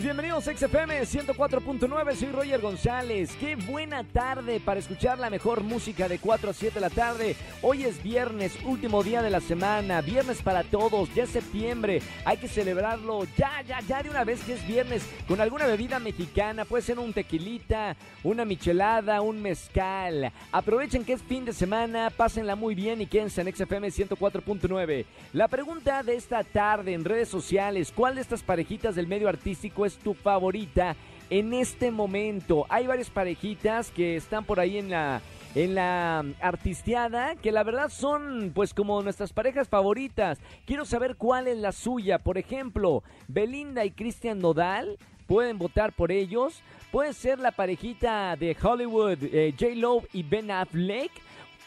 Bienvenidos a XFM 104.9, soy Roger González. Qué buena tarde para escuchar la mejor música de 4 a 7 de la tarde. Hoy es viernes, último día de la semana, viernes para todos, ya es septiembre, hay que celebrarlo ya, ya, ya de una vez que es viernes con alguna bebida mexicana, puede ser un tequilita, una michelada, un mezcal. Aprovechen que es fin de semana, pásenla muy bien y quédense en XFM 104.9. La pregunta de esta tarde en redes sociales, ¿cuál de estas parejitas del medio artístico es tu favorita en este momento? Hay varias parejitas que están por ahí en la en la artisteada, que la verdad son pues como nuestras parejas favoritas. Quiero saber cuál es la suya. Por ejemplo, Belinda y Cristian Nodal. Pueden votar por ellos. Puede ser la parejita de Hollywood, eh, J. Lo y Ben Affleck.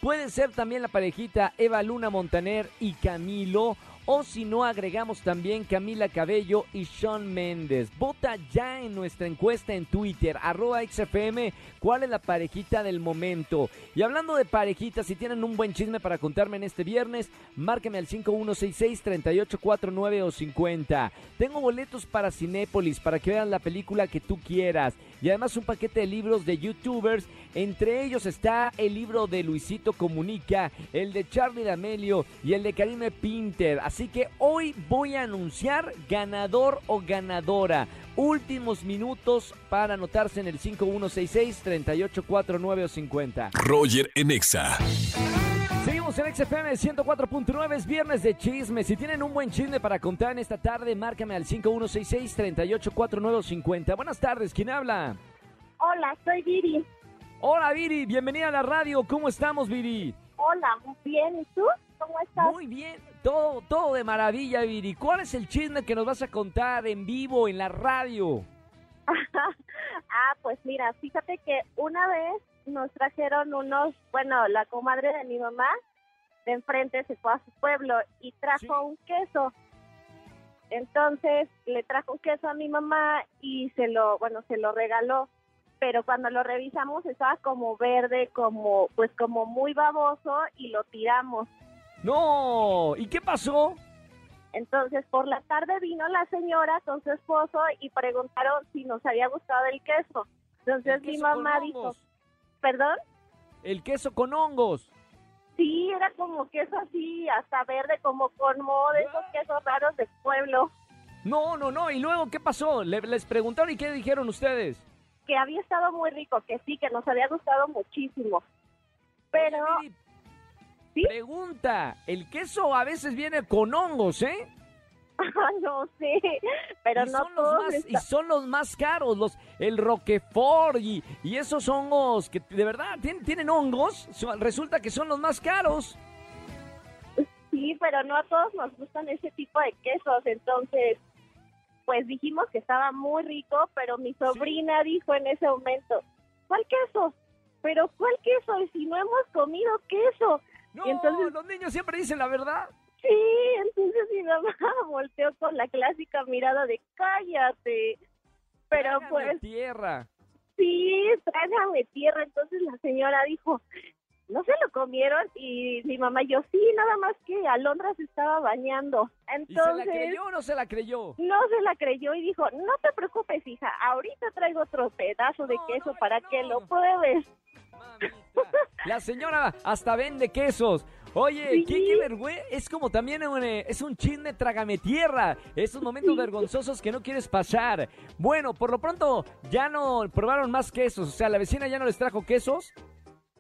Puede ser también la parejita Eva Luna Montaner y Camilo. O si no, agregamos también Camila Cabello y Sean Méndez. Vota ya en nuestra encuesta en Twitter, arroba XFM, cuál es la parejita del momento. Y hablando de parejitas, si tienen un buen chisme para contarme en este viernes, márqueme al 5166-3849 o 50. Tengo boletos para Cinépolis para que vean la película que tú quieras. Y además un paquete de libros de youtubers. Entre ellos está el libro de Luisito Comunica, el de Charlie D'Amelio y el de Karime Pinter. Así que hoy voy a anunciar ganador o ganadora. Últimos minutos para anotarse en el 5166-3849 o 50. Roger en Seguimos en XFM 104.9, es viernes de chisme. Si tienen un buen chisme para contar en esta tarde, márcame al 5166-3849 o 50. Buenas tardes, ¿quién habla? Hola, soy Viri. Hola Viri, bienvenida a la radio. ¿Cómo estamos, Viri? Hola, muy bien. ¿Y tú? ¿Cómo estás? Muy bien, todo, todo de maravilla, Viri. ¿Cuál es el chisme que nos vas a contar en vivo, en la radio? ah, pues mira, fíjate que una vez nos trajeron unos, bueno, la comadre de mi mamá de enfrente se fue a su pueblo y trajo Sí. un queso. Entonces le trajo un queso a mi mamá y se lo, bueno, se lo regaló. Pero cuando lo revisamos estaba como verde, como, pues como muy baboso y lo tiramos. No, ¿y qué pasó? Entonces, por la tarde vino la señora con su esposo y preguntaron si nos había gustado el queso. Entonces El mi queso mamá dijo. ¿perdón? El queso con hongos. Como queso así, hasta verde, como con moho, de esos quesos raros del pueblo, No, no, no. ¿Y luego qué pasó? Le- les preguntaron y qué dijeron ustedes. que había estado muy rico, que sí, que nos había gustado muchísimo. Pero, Oye, Viri, ¿Sí? Pregunta, el queso a veces viene con hongos, ¿eh? no sé, pero y, no son los más, y son los más caros, los el Roquefort y, y esos hongos que de verdad tienen, tienen hongos, resulta que son los más caros. Sí, pero no a todos nos gustan ese tipo de quesos, entonces, pues dijimos que estaba muy rico, pero mi sobrina dijo en ese momento, ¿cuál queso? Pero ¿cuál queso? Y si no hemos comido queso. No, Y entonces- los niños siempre dicen la verdad. Sí, entonces mi mamá volteó con la clásica mirada de cállate. Pero Trágame pues tierra. sí, trágame tierra. Entonces la señora dijo, no se lo comieron y mi mamá y yo sí, nada más que Alondra se estaba bañando. ¿Y se la Entonces creyó o no se la creyó? no se la creyó y dijo, no te preocupes hija, ahorita traigo otro pedazo de No, queso no, para no. que lo pruebes. La señora hasta vende quesos. Oye, Sí. qué, qué vergüenza. Es como también un, eh, es un chisme trágame tierra. Esos momentos Sí. vergonzosos que no quieres pasar. Bueno, por lo pronto ya no probaron más quesos. O sea, la vecina ya no les trajo quesos.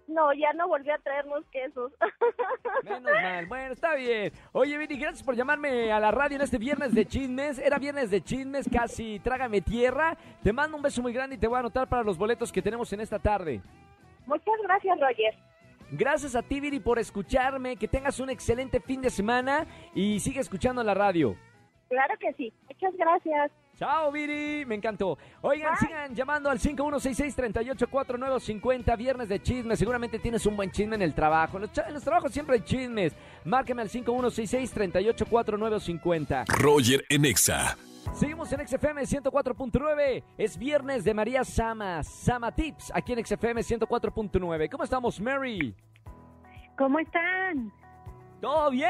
No, ya no volvió a traernos quesos. Menos mal. Bueno, está bien. Oye, Vini, gracias por llamarme a la radio en este viernes de chismes. Era viernes de chismes, casi trágame tierra. Te mando un beso muy grande y te voy a anotar para los boletos que tenemos en esta tarde. Muchas gracias, Roger. Gracias a ti, Viri, por escucharme. Que tengas un excelente fin de semana y sigue escuchando la radio. Claro que sí. Muchas gracias. Chao, Viri, me encantó. Oigan, Bye. sigan llamando al 5166-384950, viernes de chismes. Seguramente tienes un buen chisme en el trabajo. En los, en los trabajos siempre hay chismes. Márcame al 5166-384950. Roger en Exa. Seguimos en XFM 104.9. Es viernes de María Sama, Sama Tips, aquí en XFM 104.9. ¿Cómo estamos, Mary? ¿Cómo están? ¿Todo bien?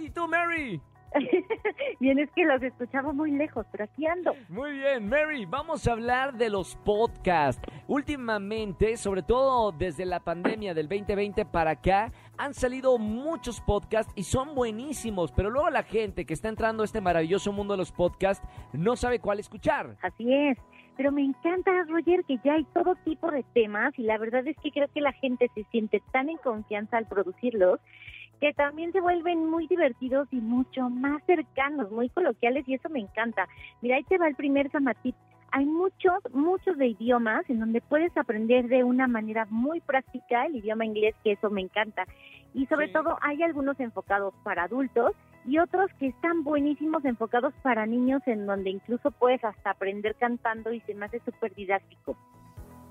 ¿Y tú, Mary? bien, es que los escuchamos muy lejos, pero aquí ando. Muy bien, Mary, vamos a hablar de los podcasts. Últimamente, sobre todo desde la pandemia del 2020 para acá, han salido muchos podcasts y son buenísimos, pero luego la gente que está entrando a este maravilloso mundo de los podcasts no sabe cuál escuchar. Así es. Pero me encanta, Roger, que ya hay todo tipo de temas y la verdad es que creo que la gente se siente tan en confianza al producirlos que también se vuelven muy divertidos y mucho más cercanos, muy coloquiales y eso me encanta. Mira, ahí te va el primer Samatip. Hay muchos, muchos de idiomas en donde puedes aprender de una manera muy práctica el idioma inglés, que eso me encanta. Y sobre todo hay algunos enfocados para adultos y otros que están buenísimos enfocados para niños en donde incluso puedes hasta aprender cantando y se me hace súper didáctico.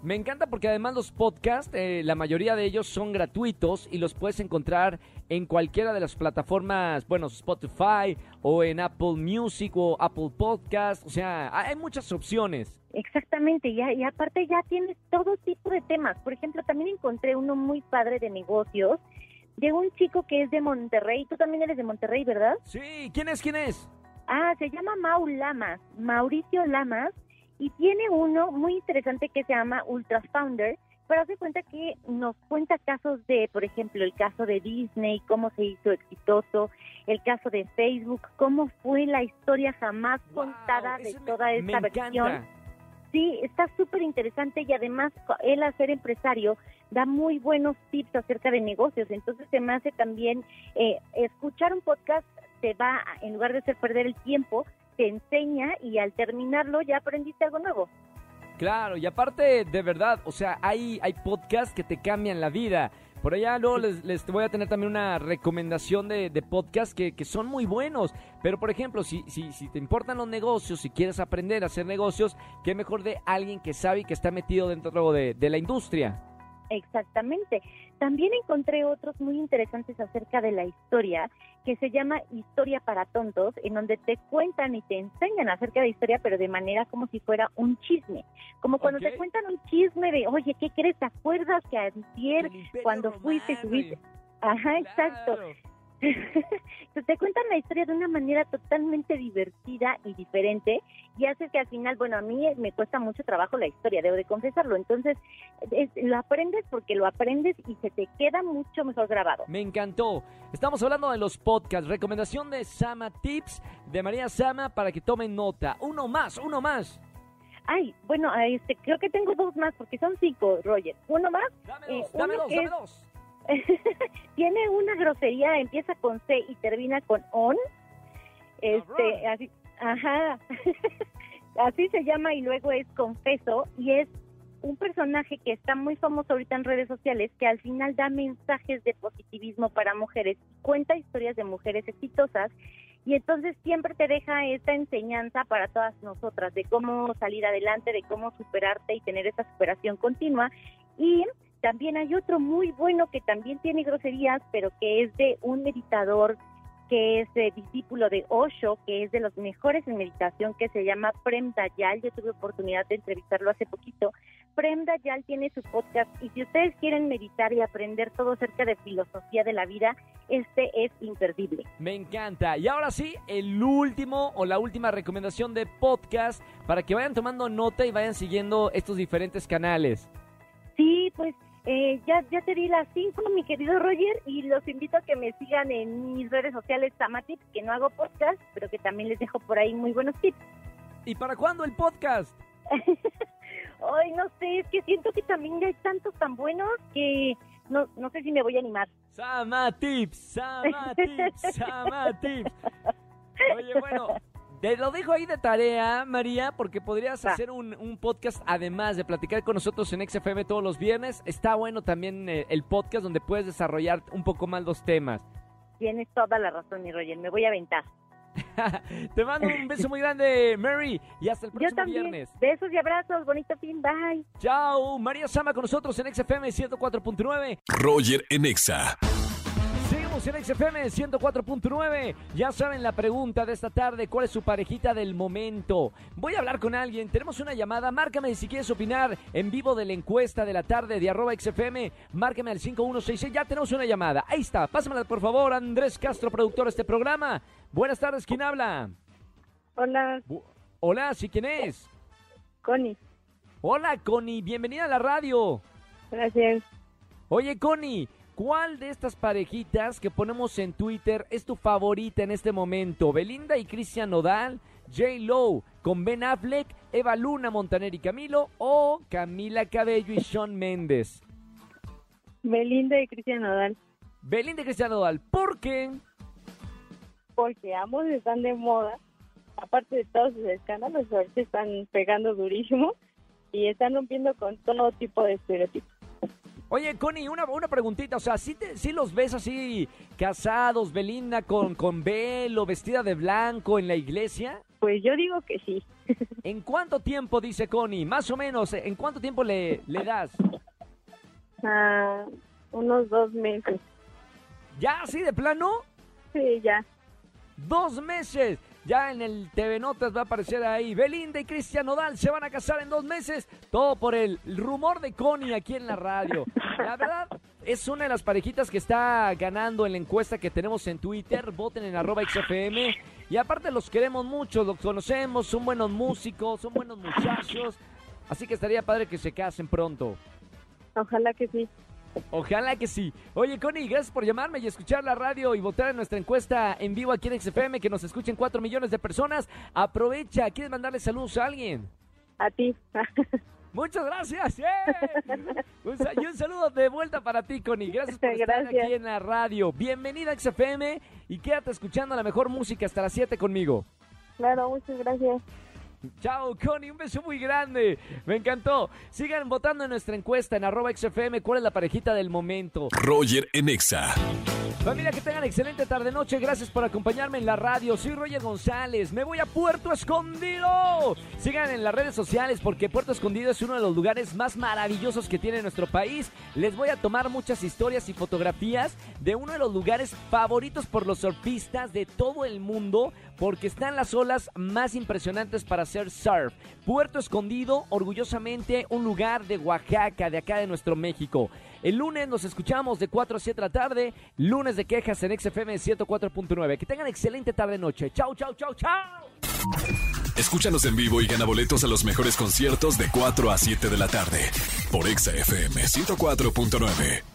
Me encanta porque además los podcasts, eh, la mayoría de ellos son gratuitos y los puedes encontrar en cualquiera de las plataformas, bueno, Spotify o en Apple Music o Apple Podcast, o sea, hay muchas opciones. Exactamente, y, y aparte ya tienes todo tipo de temas. Por ejemplo, también encontré uno muy padre de negocios de un chico que es de Monterrey. Tú también eres de Monterrey, ¿verdad? Sí, ¿quién es? ¿Quién es? Ah, se llama Mau Lamas, Mauricio Lamas y tiene uno muy interesante que se llama Ultra Founder, pero hace cuenta que nos cuenta casos de, por ejemplo, el caso de Disney, cómo se hizo exitoso, el caso de Facebook, cómo fue la historia jamás contada de toda esta versión. Sí, está súper interesante y además él al ser empresario da muy buenos tips acerca de negocios, entonces se me hace también eh, escuchar un podcast te va, en lugar de hacer perder el tiempo, te enseña y al terminarlo ya aprendiste algo nuevo. Claro, y aparte, de verdad, o sea, hay, hay podcasts que te cambian la vida. Por allá luego les, les, voy a tener también una recomendación de, de podcasts que, que, son muy buenos. Pero por ejemplo, si, si, si te importan los negocios, si quieres aprender a hacer negocios, qué mejor de alguien que sabe y que está metido dentro de, de la industria. Exactamente. También encontré otros muy interesantes acerca de la historia, que se llama Historia para Tontos, en donde te cuentan y te enseñan acerca de historia, pero de manera como si fuera un chisme. Como cuando te cuentan un chisme de, oye, ¿qué crees? ¿Te acuerdas que ayer cuando fuiste, subiste? Ajá, exacto. Te cuentan la historia de una manera totalmente divertida y diferente y hace que al final, bueno, a mí me cuesta mucho trabajo la historia, debo de confesarlo. Entonces, lo aprendes porque lo aprendes y se te queda mucho mejor grabado. Me encantó. Estamos hablando de los podcasts. Recomendación de Sama Tips de María Sama para que tomen nota. Uno más, uno más. Ay, bueno, este, creo que tengo dos más porque son cinco, Roger. Uno más. Dame dos, dame dos, dame dos. tiene una grosería, empieza con C y termina con on. Este, así, ajá. así se llama y luego es confeso y es un personaje que está muy famoso ahorita en redes sociales que al final da mensajes de positivismo para mujeres, cuenta historias de mujeres exitosas y entonces siempre te deja esta enseñanza para todas nosotras de cómo salir adelante, de cómo superarte y tener esa superación continua y también hay otro muy bueno que también tiene groserías, pero que es de un meditador que es discípulo de Osho, que es de los mejores en meditación, que se llama Prem Dayal. Yo tuve oportunidad de entrevistarlo hace poquito. Prem Dayal tiene su podcast y si ustedes quieren meditar y aprender todo acerca de filosofía de la vida, este es imperdible. Me encanta. Y ahora sí, el último o la última recomendación de podcast para que vayan tomando nota y vayan siguiendo estos diferentes canales. Sí, pues eh, ya, ya te di las cinco, mi querido Roger, y los invito a que me sigan en mis redes sociales Samatips, que no hago podcast, pero que también les dejo por ahí muy buenos tips. ¿Y para cuándo el podcast? Ay, no sé, es que siento que también ya hay tantos tan buenos que no, no sé si me voy a animar. Samatips, Samatips, Samatips. Oye, bueno, te lo dejo ahí de tarea, María, porque podrías hacer un, podcast además de platicar con nosotros en XFM todos los viernes. Está bueno también eh, el podcast donde puedes desarrollar un poco más los temas. Tienes toda la razón, mi Roger. Me voy a aventar. Te mando un beso muy grande, Mary, y hasta el próximo Yo también. viernes. Besos y abrazos, bonito fin, bye. Chao, María Sama con nosotros en XFM 104.9. Roger en Exa XFM 104.9. Ya saben la pregunta de esta tarde, ¿cuál es su parejita del momento? Voy a hablar con alguien, tenemos una llamada, márcame si quieres opinar en vivo de la encuesta de la tarde de arroba XFM, márcame al 5166, ya tenemos una llamada. Ahí está, pásamela por favor, Andrés Castro, productor de este programa. Buenas tardes, ¿quién habla? Hola, Bu- Hola, ¿sí quién es? Connie. Hola, Connie, bienvenida a la radio. Gracias. Oye, Connie, ¿cuál de estas parejitas que ponemos en Twitter es tu favorita en este momento? ¿Belinda y Cristian Nodal? J. Lowe con Ben Affleck, Eva Luna, Montaner y Camilo o Camila Cabello y Sean Méndez? Belinda y Cristian Nodal. Belinda y Cristian Nodal, ¿por qué? Porque ambos están de moda. Aparte de todos sus escándalos, ahorita están pegando durísimo y están rompiendo con todo tipo de estereotipos. Oye, Connie, una, una preguntita, o sea, ¿sí, te- sí los ves así casados, Belinda con, con velo, vestida de blanco en la iglesia? Pues yo digo que sí. ¿En cuánto tiempo, dice Connie? Más o menos, ¿en cuánto tiempo le, le das? Ah, unos dos meses. ¿Ya así de plano? Sí, ya. Dos meses. Ya en el TV Notas va a aparecer ahí. Belinda y Cristian Nodal se van a casar en dos meses. Todo por el rumor de Connie aquí en la radio. La verdad, es una de las parejitas que está ganando en la encuesta que tenemos en Twitter. Voten en arroba XFM. Y aparte los queremos mucho, los conocemos, son buenos músicos, son buenos muchachos. Así que estaría padre que se casen pronto. Ojalá que sí. Ojalá que sí. Oye, Connie, gracias por llamarme y escuchar la radio y votar en nuestra encuesta en vivo aquí en XFM, que nos escuchen 4 millones de personas. Aprovecha, ¿quieres mandarle saludos a alguien? A ti. Muchas gracias. ¡eh! Un y un saludo de vuelta para ti, Connie. Gracias por estar Gracias. aquí en la radio. Bienvenida a XFM y quédate escuchando la mejor música hasta las 7 conmigo. claro, muchas gracias. Chao, Connie, un beso muy grande. Me encantó. Sigan votando en nuestra encuesta en arroba XFM. ¿Cuál es la parejita del momento? Roger en Exa. Familia, que tengan excelente tarde-noche. Gracias por acompañarme en la radio. Soy Roger González. Me voy a Puerto Escondido. Sigan en las redes sociales porque Puerto Escondido es uno de los lugares más maravillosos que tiene nuestro país. Les voy a tomar muchas historias y fotografías de uno de los lugares favoritos por los surfistas de todo el mundo porque están las olas más impresionantes para hacer surf. Puerto Escondido, orgullosamente un lugar de Oaxaca, de acá de nuestro México. El lunes nos escuchamos de 4 a 7 de la tarde, lunes de quejas en XFM 104.9. Que tengan excelente tarde-noche. Chau, chau, chau, chau. Escúchanos en vivo y gana boletos a los mejores conciertos de 4 a 7 de la tarde por Exa FM 104.9.